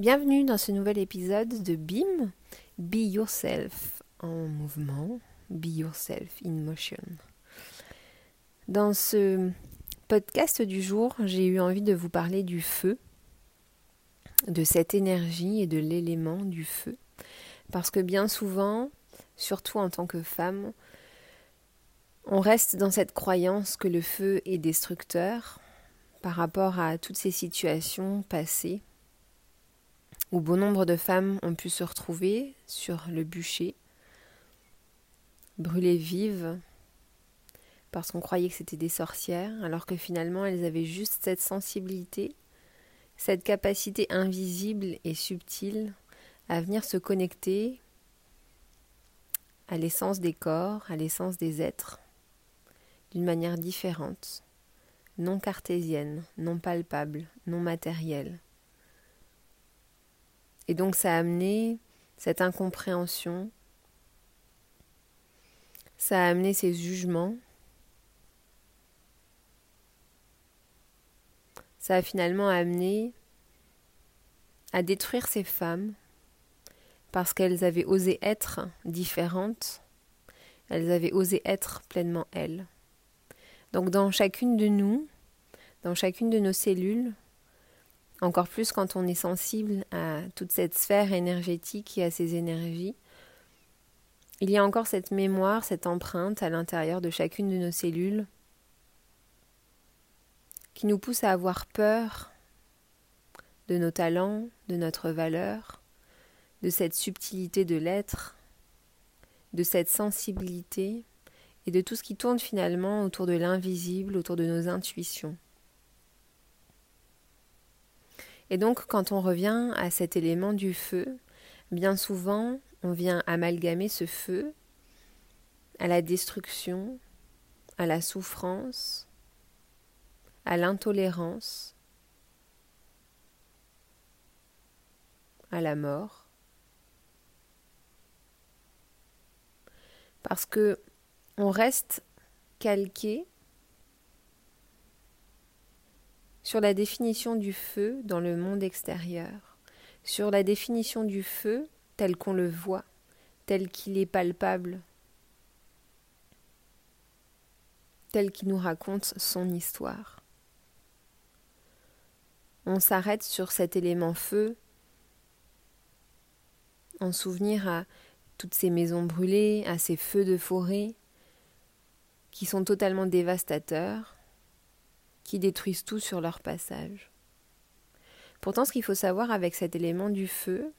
Bienvenue dans ce nouvel épisode de BIM, Be Yourself en mouvement, Be Yourself in Motion. Dans ce podcast du jour, j'ai eu envie de vous parler du feu, de cette énergie et de l'élément du feu. Parce que bien souvent, surtout en tant que femme, on reste dans cette croyance que le feu est destructeur par rapport à toutes ces situations passées où bon nombre de femmes ont pu se retrouver sur le bûcher, brûlées vives, parce qu'on croyait que c'était des sorcières, alors que finalement elles avaient juste cette sensibilité, cette capacité invisible et subtile à venir se connecter à l'essence des corps, à l'essence des êtres, d'une manière différente, non cartésienne, non palpable, non matérielle. Et donc ça a amené cette incompréhension, ça a amené ces jugements, ça a finalement amené à détruire ces femmes parce qu'elles avaient osé être différentes, elles avaient osé être pleinement elles. Donc dans chacune de nous, dans chacune de nos cellules, encore plus quand on est sensible à toute cette sphère énergétique et à ces énergies. Il y a encore cette mémoire, cette empreinte à l'intérieur de chacune de nos cellules qui nous pousse à avoir peur de nos talents, de notre valeur, de cette subtilité de l'être, de cette sensibilité et de tout ce qui tourne finalement autour de l'invisible, autour de nos intuitions. Et donc quand on revient à cet élément du feu, bien souvent on vient amalgamer ce feu à la destruction, à la souffrance, à l'intolérance, à la mort. Parce que on reste calqué sur la définition du feu dans le monde extérieur, sur la définition du feu tel qu'on le voit, tel qu'il est palpable, tel qu'il nous raconte son histoire. On s'arrête sur cet élément feu en souvenir à toutes ces maisons brûlées, à ces feux de forêt qui sont totalement dévastateurs, qui détruisent tout sur leur passage. Pourtant, ce qu'il faut savoir avec cet élément du feu,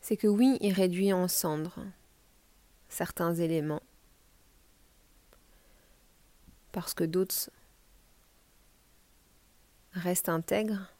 c'est que oui, il réduit en cendres certains éléments, parce que d'autres restent intègres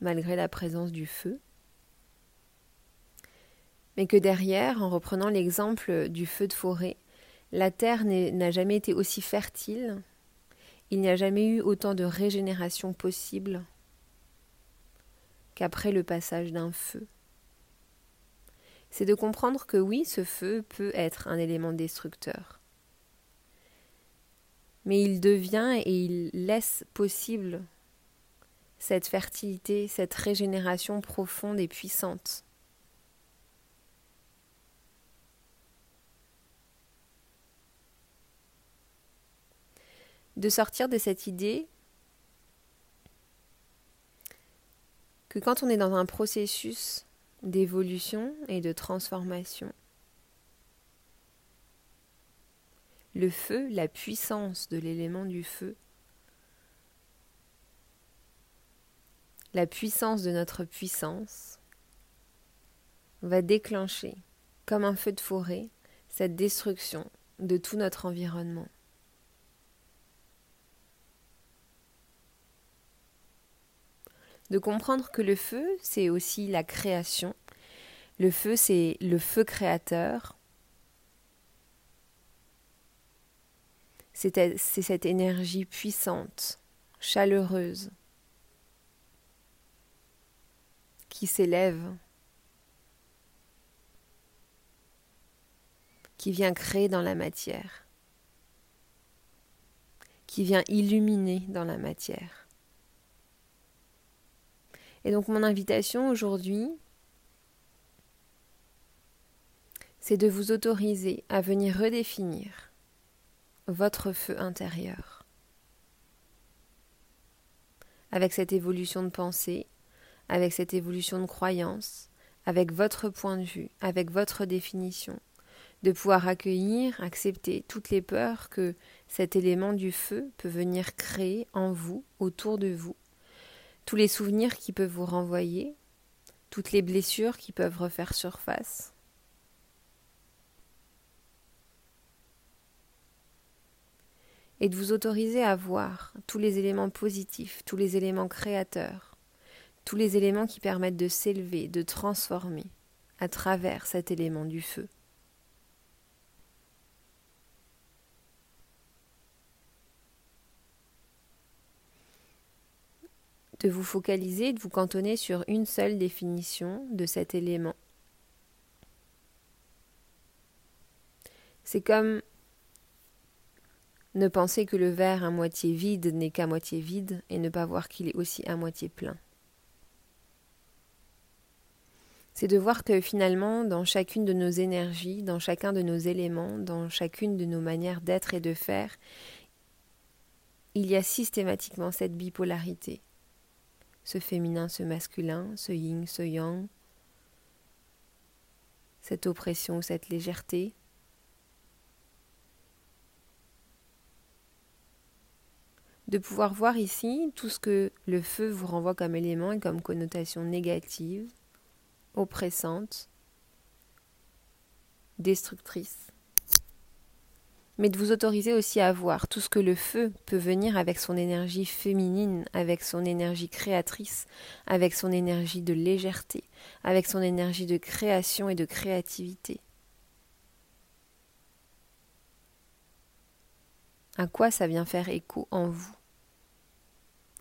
malgré la présence du feu, mais que derrière, en reprenant l'exemple du feu de forêt, la terre n'a jamais été aussi fertile, il n'y a jamais eu autant de régénération possible qu'après le passage d'un feu. C'est de comprendre que oui, ce feu peut être un élément destructeur. Mais il devient et il laisse possible cette fertilité, cette régénération profonde et puissante. De sortir de cette idée que quand on est dans un processus d'évolution et de transformation, le feu, la puissance de l'élément du feu, la puissance de notre puissance va déclencher, comme un feu de forêt, cette destruction de tout notre environnement. De comprendre que le feu, c'est aussi la création. Le feu, c'est le feu créateur. C'est cette énergie puissante, chaleureuse, qui s'élève, qui vient créer dans la matière, qui vient illuminer dans la matière Et donc mon invitation aujourd'hui, c'est de vous autoriser à venir redéfinir votre feu intérieur. Avec cette évolution de pensée, avec cette évolution de croyance, avec votre point de vue, avec votre définition, de pouvoir accueillir, accepter toutes les peurs que cet élément du feu peut venir créer en vous, autour de vous, tous les souvenirs qui peuvent vous renvoyer, toutes les blessures qui peuvent refaire surface. Et de vous autoriser à voir tous les éléments positifs, tous les éléments créateurs, tous les éléments qui permettent de s'élever, de transformer à travers cet élément du feu. De vous focaliser, de vous cantonner sur une seule définition de cet élément. C'est comme ne penser que le verre à moitié vide n'est qu'à moitié vide et ne pas voir qu'il est aussi à moitié plein. C'est de voir que finalement, dans chacune de nos énergies, dans chacun de nos éléments, dans chacune de nos manières d'être et de faire, il y a systématiquement cette bipolarité ce féminin, ce masculin, ce yin, ce yang, cette oppression, cette légèreté. De pouvoir voir ici tout ce que le feu vous renvoie comme élément et comme connotation négative, oppressante, destructrice mais de vous autoriser aussi à voir tout ce que le feu peut venir avec son énergie féminine, avec son énergie créatrice, avec son énergie de légèreté, avec son énergie de création et de créativité. À quoi ça vient faire écho en vous?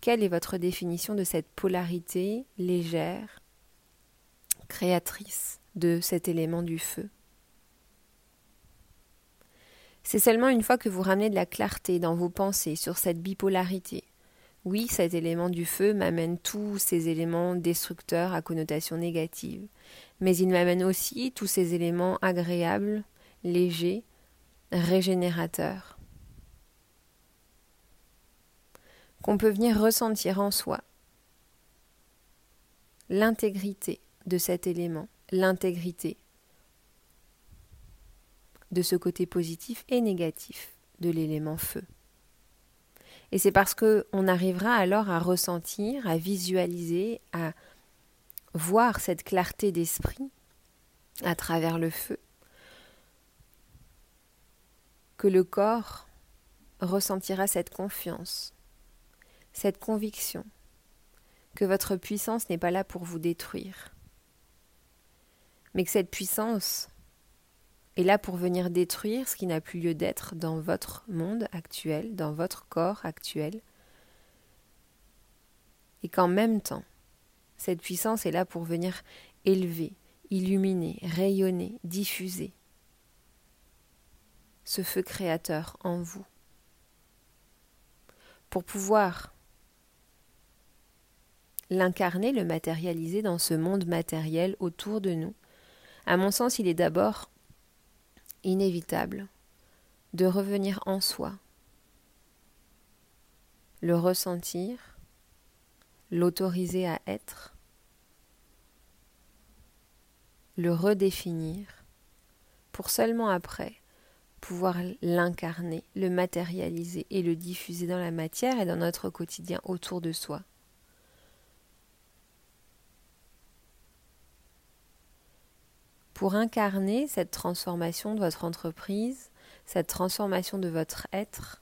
Quelle est votre définition de cette polarité légère, créatrice de cet élément du feu? C'est seulement une fois que vous ramenez de la clarté dans vos pensées sur cette bipolarité. Oui, cet élément du feu m'amène tous ces éléments destructeurs à connotation négative, mais il m'amène aussi tous ces éléments agréables, légers, régénérateurs, qu'on peut venir ressentir en soi. L'intégrité de cet élément, l'intégrité de ce côté positif et négatif de l'élément feu. Et c'est parce que on arrivera alors à ressentir, à visualiser, à voir cette clarté d'esprit à travers le feu, que le corps ressentira cette confiance, cette conviction que votre puissance n'est pas là pour vous détruire, mais que cette puissance est là pour venir détruire ce qui n'a plus lieu d'être dans votre monde actuel, dans votre corps actuel, et qu'en même temps, cette puissance est là pour venir élever, illuminer, rayonner, diffuser ce feu créateur en vous, pour pouvoir l'incarner, le matérialiser dans ce monde matériel autour de nous. À mon sens, il est d'abord inévitable de revenir en soi, le ressentir, l'autoriser à être, le redéfinir, pour seulement après pouvoir l'incarner, le matérialiser et le diffuser dans la matière et dans notre quotidien autour de soi. Pour incarner cette transformation de votre entreprise, cette transformation de votre être,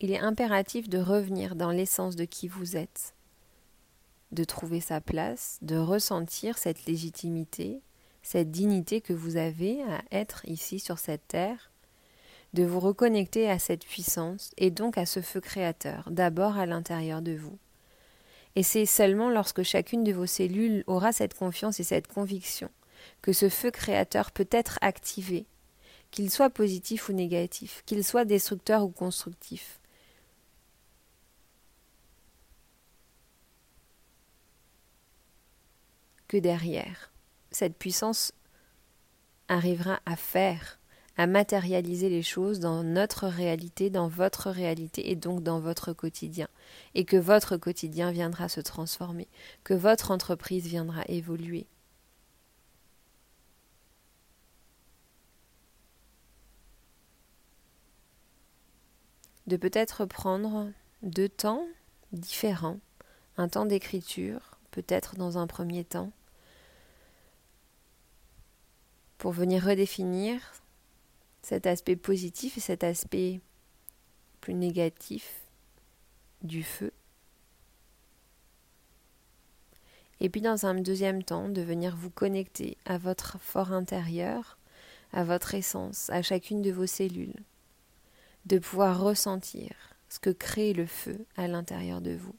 il est impératif de revenir dans l'essence de qui vous êtes, de trouver sa place, de ressentir cette légitimité, cette dignité que vous avez à être ici sur cette terre, de vous reconnecter à cette puissance et donc à ce feu créateur, d'abord à l'intérieur de vous. Et c'est seulement lorsque chacune de vos cellules aura cette confiance et cette conviction que ce feu créateur peut être activé, qu'il soit positif ou négatif, qu'il soit destructeur ou constructif. Que derrière, cette puissance arrivera à faire à matérialiser les choses dans notre réalité, dans votre réalité et donc dans votre quotidien. Et que votre quotidien viendra se transformer, que votre entreprise viendra évoluer. De peut-être prendre deux temps différents, un temps d'écriture, peut-être dans un premier temps, pour venir redéfinir cet aspect positif et cet aspect plus négatif du feu. Et puis dans un deuxième temps, de venir vous connecter à votre fort intérieur, à votre essence, à chacune de vos cellules, de pouvoir ressentir ce que crée le feu à l'intérieur de vous,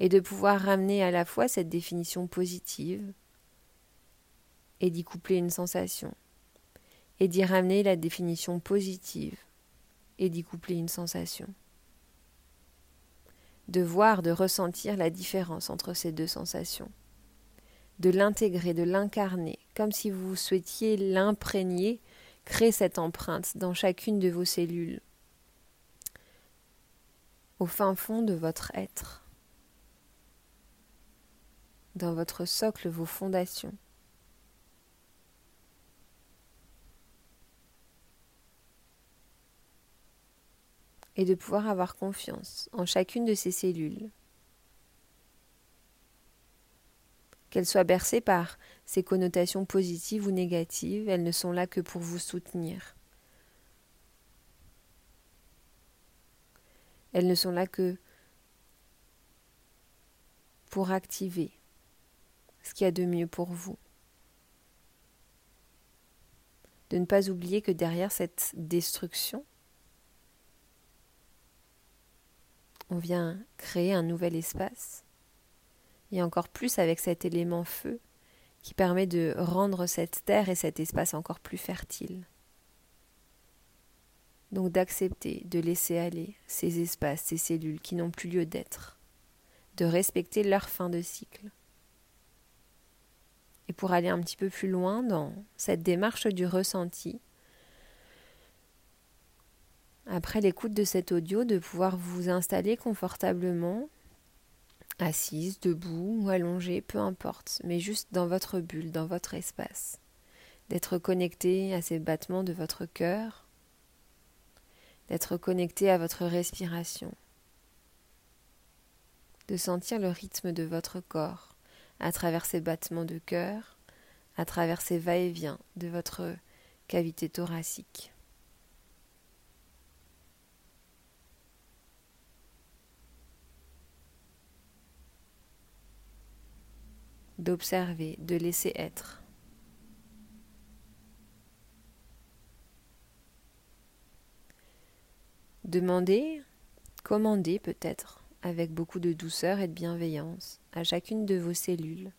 et de pouvoir ramener à la fois cette définition positive et d'y coupler une sensation, et d'y ramener la définition positive et d'y coupler une sensation. De voir, de ressentir la différence entre ces deux sensations. De l'intégrer, de l'incarner, comme si vous souhaitiez l'imprégner, créer cette empreinte dans chacune de vos cellules, au fin fond de votre être, dans votre socle, vos fondations. Et de pouvoir avoir confiance en chacune de ces cellules. Qu'elles soient bercées par ces connotations positives ou négatives, elles ne sont là que pour vous soutenir. Elles ne sont là que pour activer ce qu'il y a de mieux pour vous. De ne pas oublier que derrière cette destruction, on vient créer un nouvel espace, et encore plus avec cet élément feu qui permet de rendre cette terre et cet espace encore plus fertile. Donc d'accepter, de laisser aller ces espaces, ces cellules qui n'ont plus lieu d'être, de respecter leur fin de cycle. Et pour aller un petit peu plus loin dans cette démarche du ressenti, après l'écoute de cet audio, de pouvoir vous installer confortablement, assise, debout ou allongée, peu importe, mais juste dans votre bulle, dans votre espace. D'être connecté à ces battements de votre cœur, d'être connecté à votre respiration, de sentir le rythme de votre corps à travers ces battements de cœur, à travers ces va-et-vient de votre cavité thoracique. D'observer, de laisser être. Demandez, commandez peut-être, avec beaucoup de douceur et de bienveillance, à chacune de vos cellules,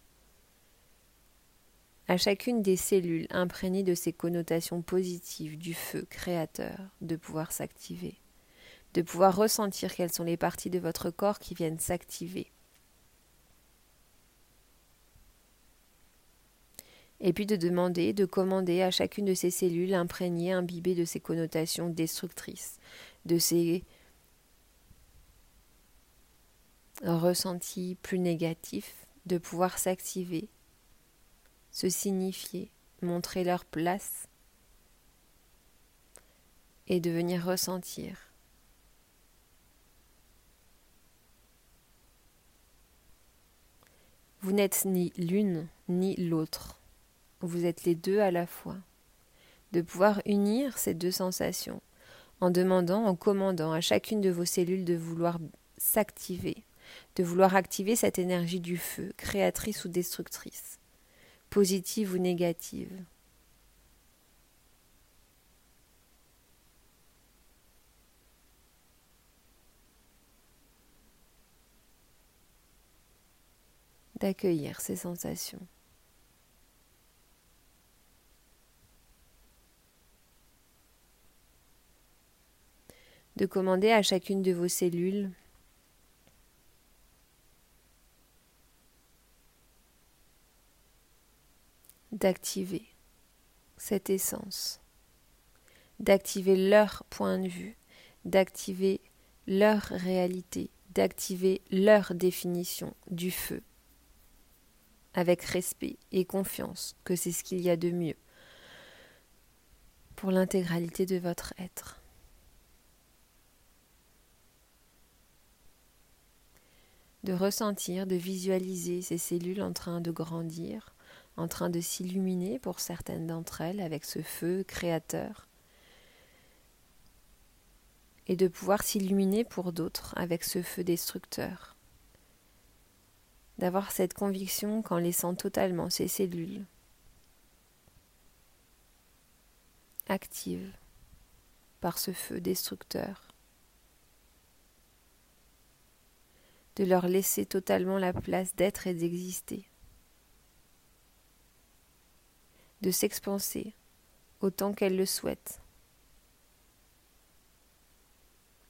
à chacune des cellules imprégnées de ces connotations positives du feu créateur, de pouvoir s'activer, de pouvoir ressentir quelles sont les parties de votre corps qui viennent s'activer, et puis de demander, de commander à chacune de ces cellules imprégnées, imbibées de ces connotations destructrices, de ces ressentis plus négatifs, de pouvoir s'activer, se signifier, montrer leur place et de venir ressentir. Vous n'êtes ni l'une ni l'autre vous êtes les deux à la fois, de pouvoir unir ces deux sensations en demandant, en commandant à chacune de vos cellules de vouloir s'activer, de vouloir activer cette énergie du feu, créatrice ou destructrice, positive ou négative. d'accueillir ces sensations. De commander à chacune de vos cellules. D'activer cette essence, d'activer leur point de vue, d'activer leur réalité, d'activer leur définition du feu, avec respect et confiance que c'est ce qu'il y a de mieux pour l'intégralité de votre être. De ressentir, de visualiser ces cellules en train de grandir, en train de s'illuminer pour certaines d'entre elles avec ce feu créateur, et de pouvoir s'illuminer pour d'autres avec ce feu destructeur. D'avoir cette conviction qu'en laissant totalement ces cellules actives par ce feu destructeur, de leur laisser totalement la place d'être et d'exister, de s'expanser autant qu'elles le souhaitent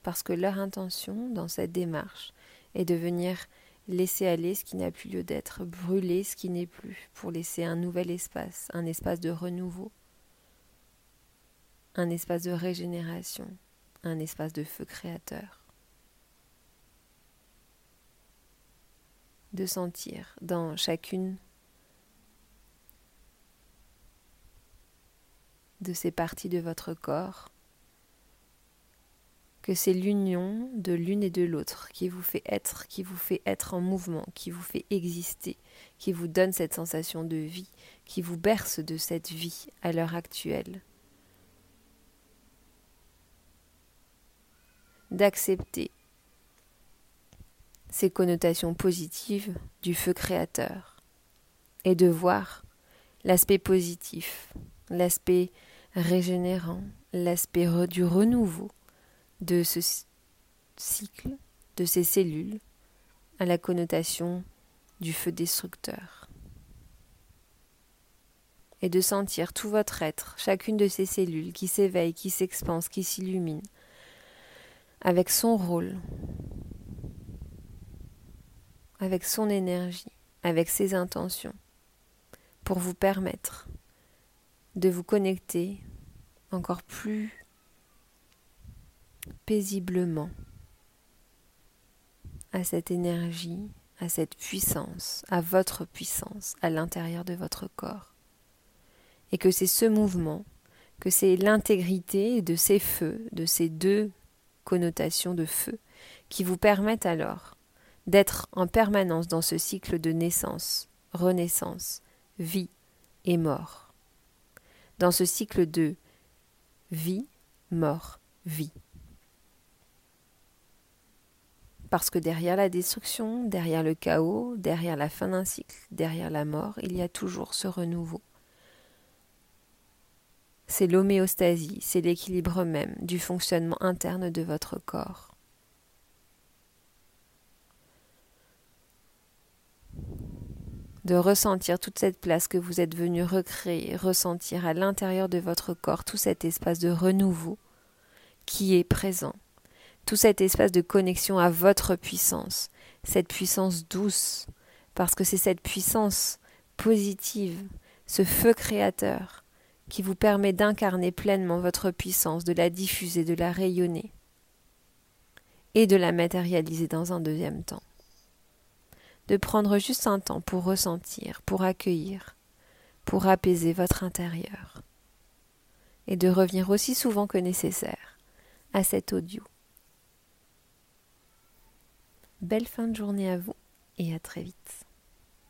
parce que leur intention dans cette démarche est de venir laisser aller ce qui n'a plus lieu d'être, brûler ce qui n'est plus, pour laisser un nouvel espace, un espace de renouveau, un espace de régénération, un espace de feu créateur. De sentir dans chacune de ces parties de votre corps que c'est l'union de l'une et de l'autre qui vous fait être, qui vous fait être en mouvement, qui vous fait exister, qui vous donne cette sensation de vie, qui vous berce de cette vie à l'heure actuelle. D'accepter ces connotations positives du feu créateur et de voir l'aspect positif, l'aspect régénérant, l'aspect du renouveau de ce cycle, de ces cellules, à la connotation du feu destructeur. Et de sentir tout votre être, chacune de ces cellules qui s'éveille, qui s'expanse, qui s'illumine, avec son rôle, avec son énergie, avec ses intentions, pour vous permettre de vous connecter encore plus paisiblement à cette énergie, à cette puissance, à votre puissance à l'intérieur de votre corps. Et que c'est ce mouvement, que c'est l'intégrité de ces feux, de ces deux connotations de feu, qui vous permettent alors d'être en permanence dans ce cycle de naissance, renaissance, vie et mort. Dans ce cycle de vie, mort, vie. Parce que derrière la destruction, derrière le chaos, derrière la fin d'un cycle, derrière la mort, il y a toujours ce renouveau. C'est l'homéostasie, c'est l'équilibre même du fonctionnement interne de votre corps. De ressentir toute cette place que vous êtes venu recréer, ressentir à l'intérieur de votre corps tout cet espace de renouveau qui est présent tout cet espace de connexion à votre puissance, cette puissance douce, parce que c'est cette puissance positive, ce feu créateur, qui vous permet d'incarner pleinement votre puissance, de la diffuser, de la rayonner, et de la matérialiser dans un deuxième temps. De prendre juste un temps pour ressentir, pour accueillir, pour apaiser votre intérieur, et de revenir aussi souvent que nécessaire à cet audio. Belle fin de journée à vous et à très vite.